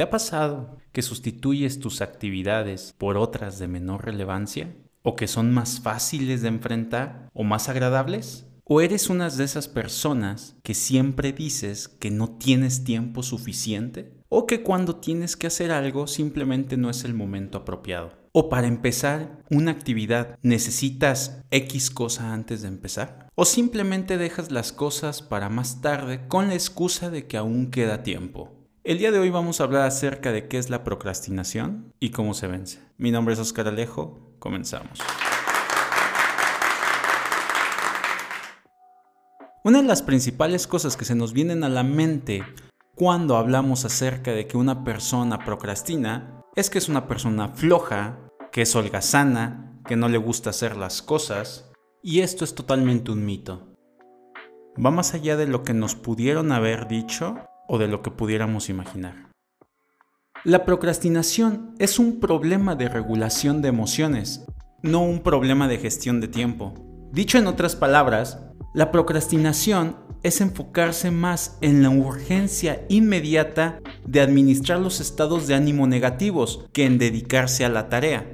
¿Te ha pasado que sustituyes tus actividades por otras de menor relevancia? ¿O que son más fáciles de enfrentar o más agradables? ¿O eres una de esas personas que siempre dices que no tienes tiempo suficiente? ¿O que cuando tienes que hacer algo simplemente no es el momento apropiado? ¿O para empezar una actividad necesitas X cosa antes de empezar? ¿O simplemente dejas las cosas para más tarde con la excusa de que aún queda tiempo? El día de hoy vamos a hablar acerca de qué es la procrastinación y cómo se vence. Mi nombre es Oscar Alejo, comenzamos. Una de las principales cosas que se nos vienen a la mente cuando hablamos acerca de que una persona procrastina es que es una persona floja, que es holgazana, que no le gusta hacer las cosas, y esto es totalmente un mito. Va más allá de lo que nos pudieron haber dicho o de lo que pudiéramos imaginar. La procrastinación es un problema de regulación de emociones, no un problema de gestión de tiempo. Dicho en otras palabras, la procrastinación es enfocarse más en la urgencia inmediata de administrar los estados de ánimo negativos que en dedicarse a la tarea.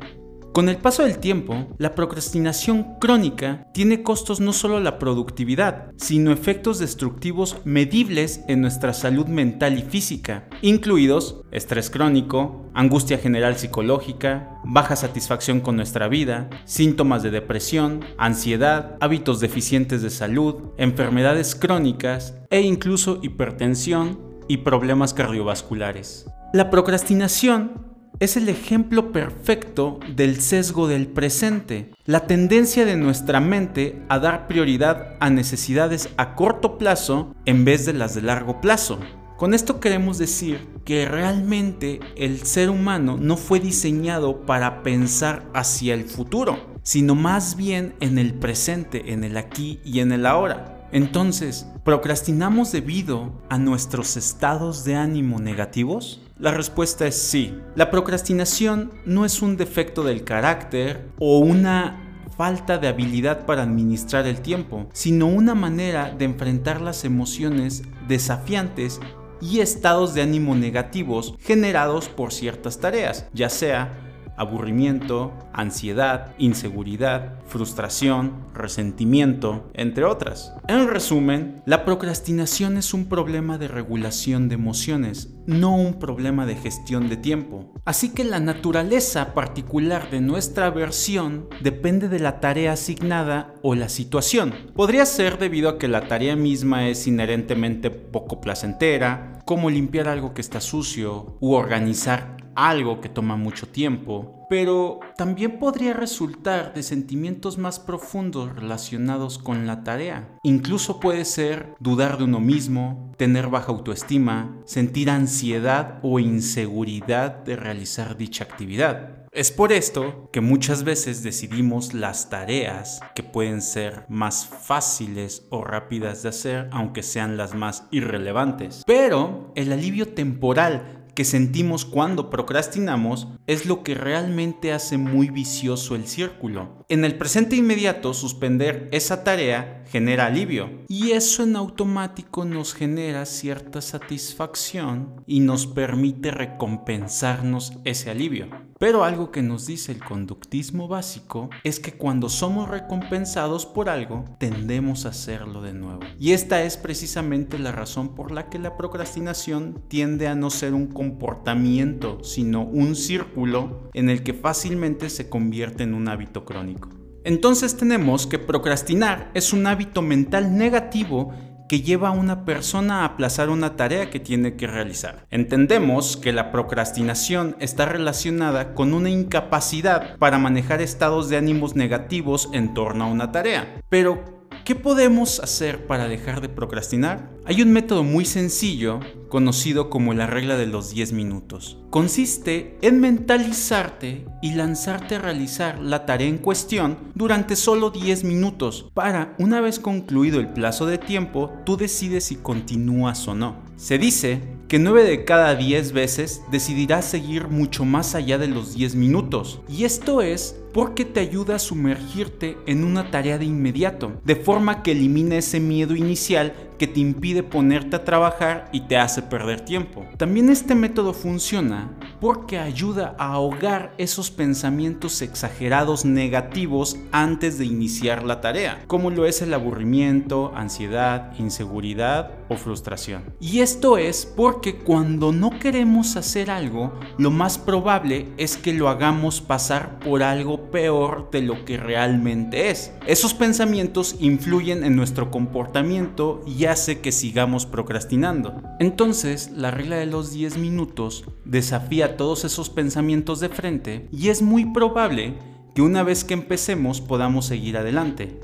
Con el paso del tiempo, la procrastinación crónica tiene costos no solo a la productividad, sino efectos destructivos medibles en nuestra salud mental y física, incluidos estrés crónico, angustia general psicológica, baja satisfacción con nuestra vida, síntomas de depresión, ansiedad, hábitos deficientes de salud, enfermedades crónicas e incluso hipertensión y problemas cardiovasculares. La procrastinación es el ejemplo perfecto del sesgo del presente, la tendencia de nuestra mente a dar prioridad a necesidades a corto plazo en vez de las de largo plazo. Con esto queremos decir que realmente el ser humano no fue diseñado para pensar hacia el futuro, sino más bien en el presente, en el aquí y en el ahora. Entonces, ¿procrastinamos debido a nuestros estados de ánimo negativos? La respuesta es sí. La procrastinación no es un defecto del carácter o una falta de habilidad para administrar el tiempo, sino una manera de enfrentar las emociones desafiantes y estados de ánimo negativos generados por ciertas tareas, ya sea aburrimiento, ansiedad, inseguridad, frustración, resentimiento, entre otras. En resumen, la procrastinación es un problema de regulación de emociones, no un problema de gestión de tiempo. Así que la naturaleza particular de nuestra versión depende de la tarea asignada o la situación. Podría ser debido a que la tarea misma es inherentemente poco placentera, como limpiar algo que está sucio u organizar algo que toma mucho tiempo, pero también podría resultar de sentimientos más profundos relacionados con la tarea. Incluso puede ser dudar de uno mismo, tener baja autoestima, sentir ansiedad o inseguridad de realizar dicha actividad. Es por esto que muchas veces decidimos las tareas que pueden ser más fáciles o rápidas de hacer, aunque sean las más irrelevantes. Pero el alivio temporal que sentimos cuando procrastinamos es lo que realmente hace muy vicioso el círculo. En el presente inmediato, suspender esa tarea genera alivio y eso en automático nos genera cierta satisfacción y nos permite recompensarnos ese alivio. Pero algo que nos dice el conductismo básico es que cuando somos recompensados por algo, tendemos a hacerlo de nuevo. Y esta es precisamente la razón por la que la procrastinación tiende a no ser un comportamiento, sino un círculo en el que fácilmente se convierte en un hábito crónico. Entonces tenemos que procrastinar es un hábito mental negativo que lleva a una persona a aplazar una tarea que tiene que realizar. Entendemos que la procrastinación está relacionada con una incapacidad para manejar estados de ánimos negativos en torno a una tarea. Pero, ¿Qué podemos hacer para dejar de procrastinar? Hay un método muy sencillo, conocido como la regla de los 10 minutos. Consiste en mentalizarte y lanzarte a realizar la tarea en cuestión durante solo 10 minutos, para, una vez concluido el plazo de tiempo, tú decides si continúas o no. Se dice que 9 de cada 10 veces decidirás seguir mucho más allá de los 10 minutos. Y esto es porque te ayuda a sumergirte en una tarea de inmediato, de forma que elimina ese miedo inicial que te impide ponerte a trabajar y te hace perder tiempo. También este método funciona porque ayuda a ahogar esos pensamientos exagerados negativos antes de iniciar la tarea, como lo es el aburrimiento, ansiedad, inseguridad o frustración. Y esto es porque cuando no queremos hacer algo, lo más probable es que lo hagamos pasar por algo peor de lo que realmente es. Esos pensamientos influyen en nuestro comportamiento y hace que sigamos procrastinando. Entonces, la regla de los 10 minutos desafía todos esos pensamientos de frente y es muy probable que una vez que empecemos podamos seguir adelante.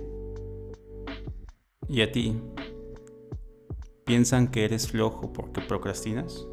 ¿Y a ti? ¿Piensan que eres flojo porque procrastinas?